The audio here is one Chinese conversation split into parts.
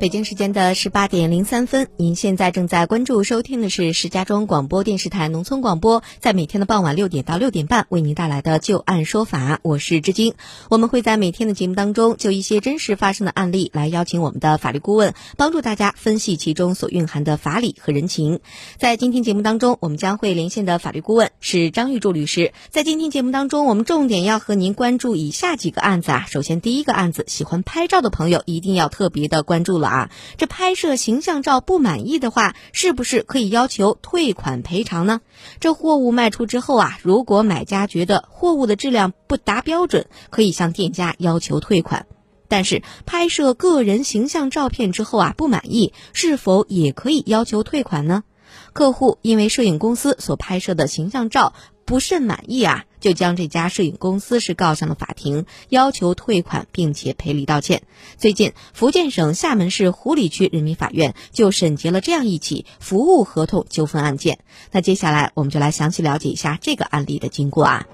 北京时间的十八点零三分，您现在正在关注收听的是石家庄广播电视台农村广播，在每天的傍晚六点到六点半为您带来的旧案说法，我是知晶。我们会在每天的节目当中，就一些真实发生的案例来邀请我们的法律顾问，帮助大家分析其中所蕴含的法理和人情。在今天节目当中，我们将会连线的法律顾问是张玉柱律师。在今天节目当中，我们重点要和您关注以下几个案子啊。首先，第一个案子，喜欢拍照的朋友一定要特别的关注了。啊，这拍摄形象照不满意的话，是不是可以要求退款赔偿呢？这货物卖出之后啊，如果买家觉得货物的质量不达标准，可以向店家要求退款。但是拍摄个人形象照片之后啊，不满意，是否也可以要求退款呢？客户因为摄影公司所拍摄的形象照不甚满意啊。就将这家摄影公司是告上了法庭，要求退款并且赔礼道歉。最近，福建省厦门市湖里区人民法院就审结了这样一起服务合同纠纷案件。那接下来，我们就来详细了解一下这个案例的经过啊。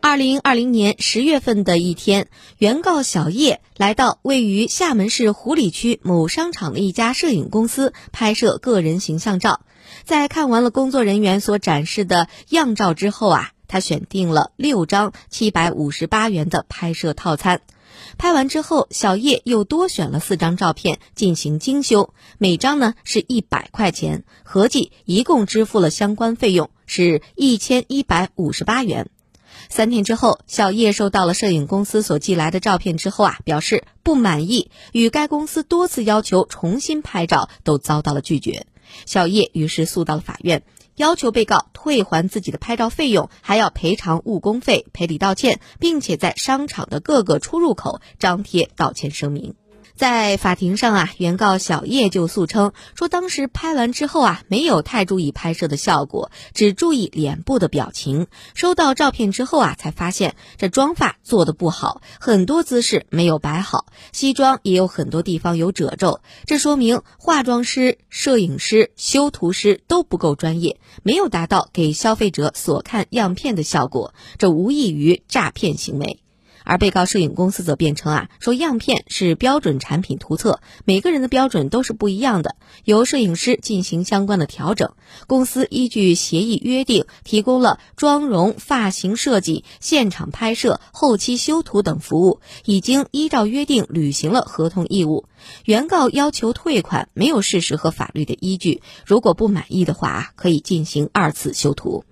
二零二零年十月份的一天，原告小叶来到位于厦门市湖里区某商场的一家摄影公司拍摄个人形象照。在看完了工作人员所展示的样照之后啊，他选定了六张七百五十八元的拍摄套餐。拍完之后，小叶又多选了四张照片进行精修，每张呢是一百块钱，合计一共支付了相关费用是一千一百五十八元。三天之后，小叶收到了摄影公司所寄来的照片之后啊，表示不满意，与该公司多次要求重新拍照都遭到了拒绝。小叶于是诉到了法院，要求被告退还自己的拍照费用，还要赔偿误工费、赔礼道歉，并且在商场的各个出入口张贴道歉声明。在法庭上啊，原告小叶就诉称说，当时拍完之后啊，没有太注意拍摄的效果，只注意脸部的表情。收到照片之后啊，才发现这妆发做的不好，很多姿势没有摆好，西装也有很多地方有褶皱。这说明化妆师、摄影师、修图师都不够专业，没有达到给消费者所看样片的效果，这无异于诈骗行为。而被告摄影公司则辩称啊，说样片是标准产品图册，每个人的标准都是不一样的，由摄影师进行相关的调整。公司依据协议约定，提供了妆容、发型设计、现场拍摄、后期修图等服务，已经依照约定履行了合同义务。原告要求退款，没有事实和法律的依据。如果不满意的话啊，可以进行二次修图。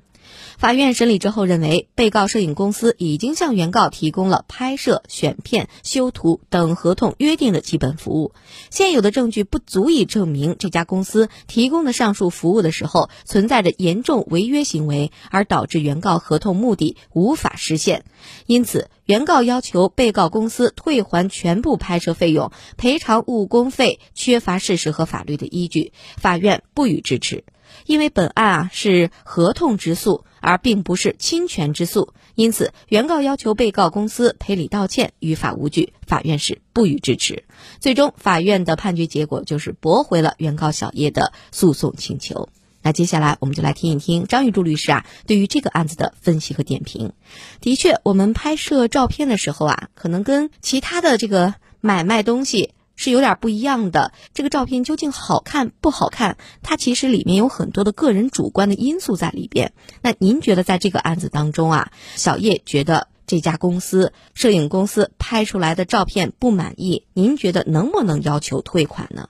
法院审理之后认为，被告摄影公司已经向原告提供了拍摄、选片、修图等合同约定的基本服务，现有的证据不足以证明这家公司提供的上述服务的时候存在着严重违约行为，而导致原告合同目的无法实现。因此，原告要求被告公司退还全部拍摄费用、赔偿误工费，缺乏事实和法律的依据，法院不予支持。因为本案啊是合同之诉，而并不是侵权之诉，因此原告要求被告公司赔礼道歉，于法无据，法院是不予支持。最终，法院的判决结果就是驳回了原告小叶的诉讼请求。那接下来我们就来听一听张玉柱律师啊对于这个案子的分析和点评。的确，我们拍摄照片的时候啊，可能跟其他的这个买卖东西。是有点不一样的。这个照片究竟好看不好看？它其实里面有很多的个人主观的因素在里边。那您觉得在这个案子当中啊，小叶觉得这家公司摄影公司拍出来的照片不满意，您觉得能不能要求退款呢？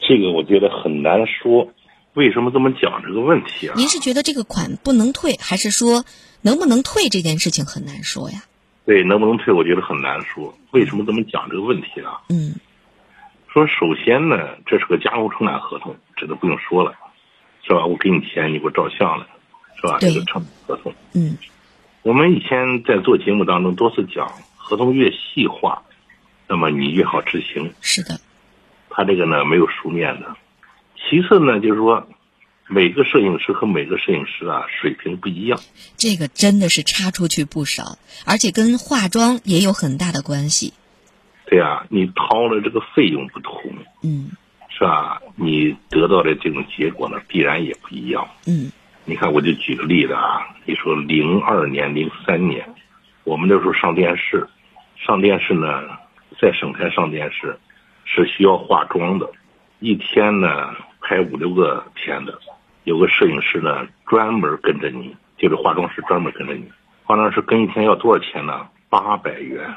这个我觉得很难说。为什么这么讲这个问题啊？您是觉得这个款不能退，还是说能不能退这件事情很难说呀？对，能不能退，我觉得很难说。为什么这么讲这个问题呢？嗯。说首先呢，这是个加工承揽合同，这都不用说了，是吧？我给你钱，你给我照相了，是吧？这个承合同。嗯。我们以前在做节目当中多次讲，合同越细化，那么你越好执行。是的。他这个呢没有书面的。其次呢，就是说，每个摄影师和每个摄影师啊水平不一样。这个真的是差出去不少，而且跟化妆也有很大的关系。对呀，你掏的这个费用不同，嗯，是吧？你得到的这种结果呢，必然也不一样。嗯，你看，我就举个例子啊，你说零二年、零三年，我们那时候上电视，上电视呢，在省台上电视是需要化妆的，一天呢拍五六个片子，有个摄影师呢专门跟着你，就是化妆师专门跟着你，化妆师跟一天要多少钱呢？八百元，哎，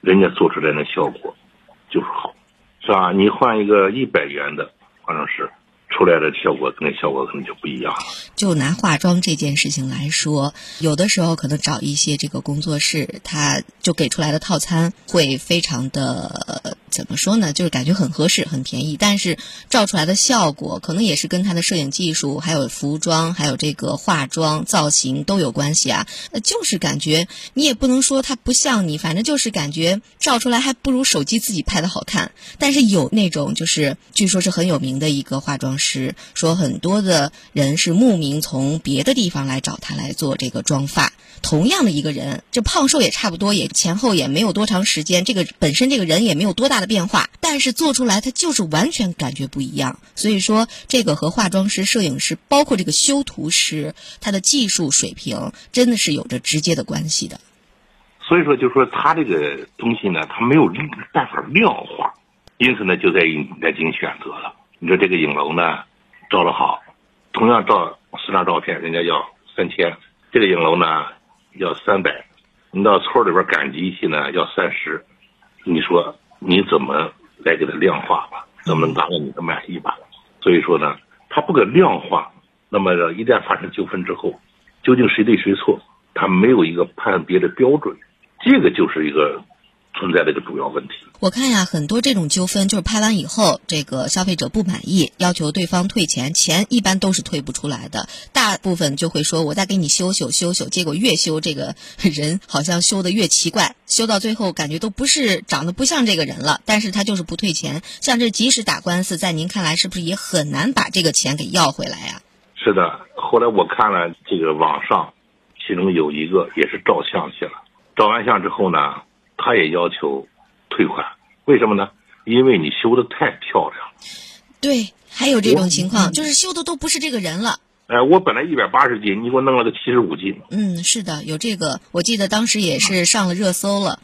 人家做出来的效果就是好。是吧？你换一个一百元的化妆师，出来的效果跟效果可能就不一样了。就拿化妆这件事情来说，有的时候可能找一些这个工作室，他就给出来的套餐会非常的怎么说呢？就是感觉很合适、很便宜，但是照出来的效果可能也是跟他的摄影技术、还有服装、还有这个化妆造型都有关系啊。就是感觉你也不能说它不像你，反正就是感觉照出来还不如手机自己拍的好看。但是有那种就是据说是很有名的一个化妆师，说很多的人是慕名。从别的地方来找他来做这个妆发，同样的一个人，这胖瘦也差不多，也前后也没有多长时间，这个本身这个人也没有多大的变化，但是做出来他就是完全感觉不一样。所以说，这个和化妆师、摄影师，包括这个修图师，他的技术水平真的是有着直接的关系的。所以说，就是说他这个东西呢，他没有办法量化，因此呢，就在于你来进行选择了。你说这个影楼呢，照的好，同样照。十张照片，人家要三千，这个影楼呢要三百，你到村里边赶集去呢要三十，你说你怎么来给他量化吧？怎么能达到你的满意吧？所以说呢，他不可量化，那么一旦发生纠纷之后，究竟谁对谁错，他没有一个判别的标准，这个就是一个。存在的一个主要问题，我看呀，很多这种纠纷就是拍完以后，这个消费者不满意，要求对方退钱，钱一般都是退不出来的。大部分就会说，我再给你修修修修，结果越修这个人好像修的越奇怪，修到最后感觉都不是长得不像这个人了，但是他就是不退钱。像这即使打官司，在您看来是不是也很难把这个钱给要回来呀？是的，后来我看了这个网上，其中有一个也是照相去了，照完相之后呢。他也要求退款，为什么呢？因为你修的太漂亮了。对，还有这种情况，就是修的都不是这个人了。哎，我本来一百八十斤，你给我弄了个七十五斤。嗯，是的，有这个，我记得当时也是上了热搜了。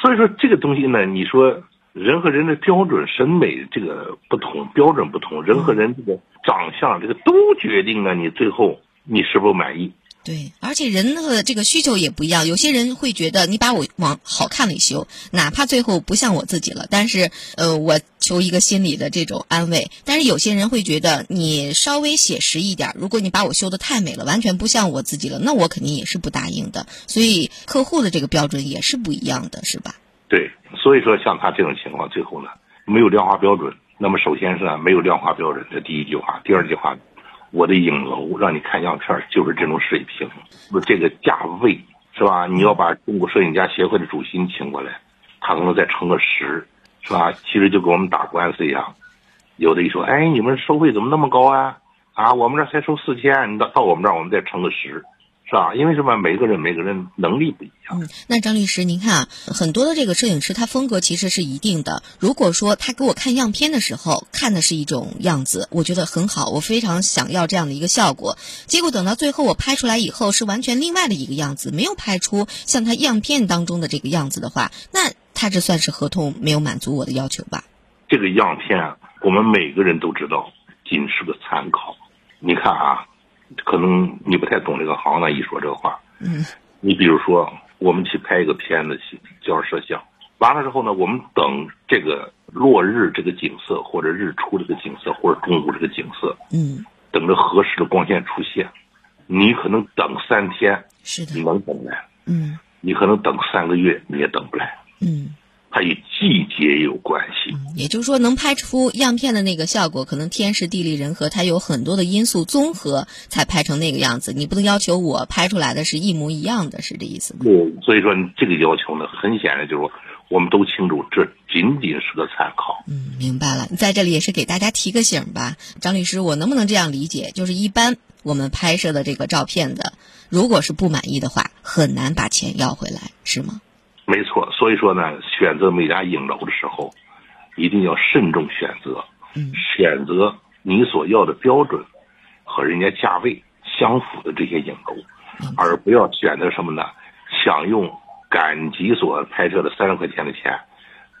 所以说这个东西呢，你说人和人的标准审美这个不同，标准不同，人和人这个长相这个都决定了你最后你是否满意。对，而且人的这个需求也不一样。有些人会觉得你把我往好看里修，哪怕最后不像我自己了，但是呃，我求一个心理的这种安慰。但是有些人会觉得你稍微写实一点，如果你把我修的太美了，完全不像我自己了，那我肯定也是不答应的。所以客户的这个标准也是不一样的，是吧？对，所以说像他这种情况，最后呢没有量化标准。那么首先是没有量化标准，这第一句话。第二句话。我的影楼让你看样片就是这种水平，不这个价位是吧？你要把中国摄影家协会的主席请过来，他可能再乘个十，是吧？其实就跟我们打官司一样，有的一说，哎，你们收费怎么那么高啊？啊，我们这才收四千，你到到我们这儿我们再乘个十。是吧？因为什么？每个人每个人能力不一样。嗯，那张律师，您看啊，很多的这个摄影师，他风格其实是一定的。如果说他给我看样片的时候，看的是一种样子，我觉得很好，我非常想要这样的一个效果。结果等到最后我拍出来以后，是完全另外的一个样子，没有拍出像他样片当中的这个样子的话，那他这算是合同没有满足我的要求吧？这个样片，我们每个人都知道，仅是个参考。你看啊。可能你不太懂这个行呢，一说这个话。嗯。你比如说，我们去拍一个片子去叫摄像，完了之后呢，我们等这个落日这个景色，或者日出这个景色，或者中午这个景色。嗯。等着合适的光线出现，你可能等三天，是的，你能等来。嗯。你可能等三个月，你也等不来。嗯。它与季节有关系，也就是说，能拍出样片的那个效果，可能天时地利人和，它有很多的因素综合才拍成那个样子。你不能要求我拍出来的是一模一样的，是这意思吗？对，所以说这个要求呢，很显然就是说，我们都清楚，这仅仅是个参考。嗯，明白了。在这里也是给大家提个醒吧，张律师，我能不能这样理解？就是一般我们拍摄的这个照片的，如果是不满意的话，很难把钱要回来，是吗？没错，所以说呢，选择美家影楼的时候，一定要慎重选择，嗯选择你所要的标准和人家价位相符的这些影楼，而不要选择什么呢？想用赶集所拍摄的三十块钱的钱，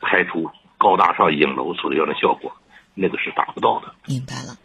拍出高大上影楼所要的效果，那个是达不到的。明白了。